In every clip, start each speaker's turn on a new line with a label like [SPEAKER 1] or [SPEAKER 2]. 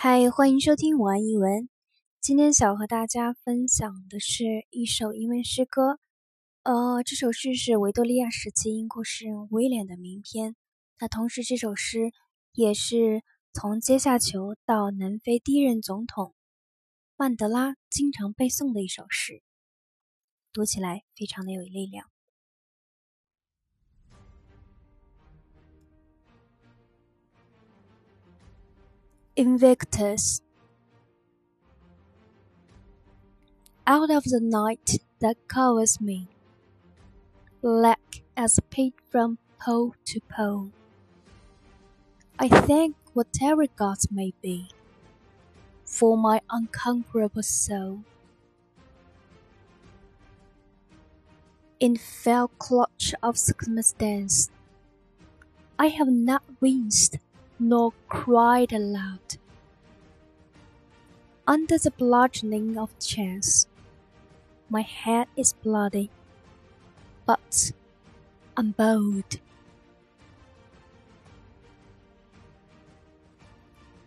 [SPEAKER 1] 嗨，欢迎收听我爱英文。今天想和大家分享的是一首英文诗歌。呃，这首诗是维多利亚时期英国诗人威廉的名篇。那同时，这首诗也是从阶下囚到南非第一任总统曼德拉经常背诵的一首诗，读起来非常的有力量。Invictus. Out of the night that covers me, black as a pit from pole to pole, I thank whatever gods may be for my unconquerable soul. In fell clutch of circumstance, I have not winced nor cried aloud. Under the bludgeoning of chance, my head is bloody, but I'm bold.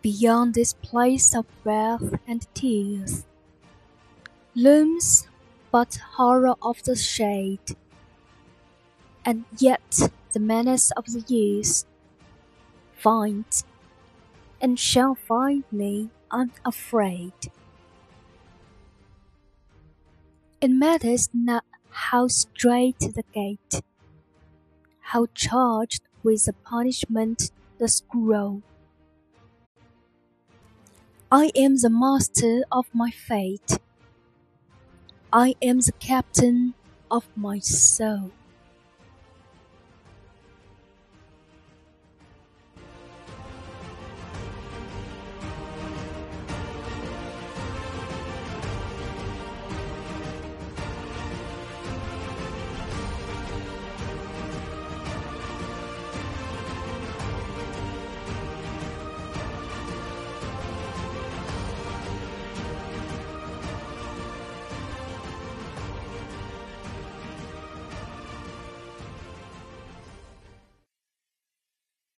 [SPEAKER 1] Beyond this place of wrath and tears looms but horror of the shade, and yet the menace of the years finds and shall find me unafraid. It matters not how straight the gate, how charged with the punishment the scroll. I am the master of my fate. I am the captain of my soul.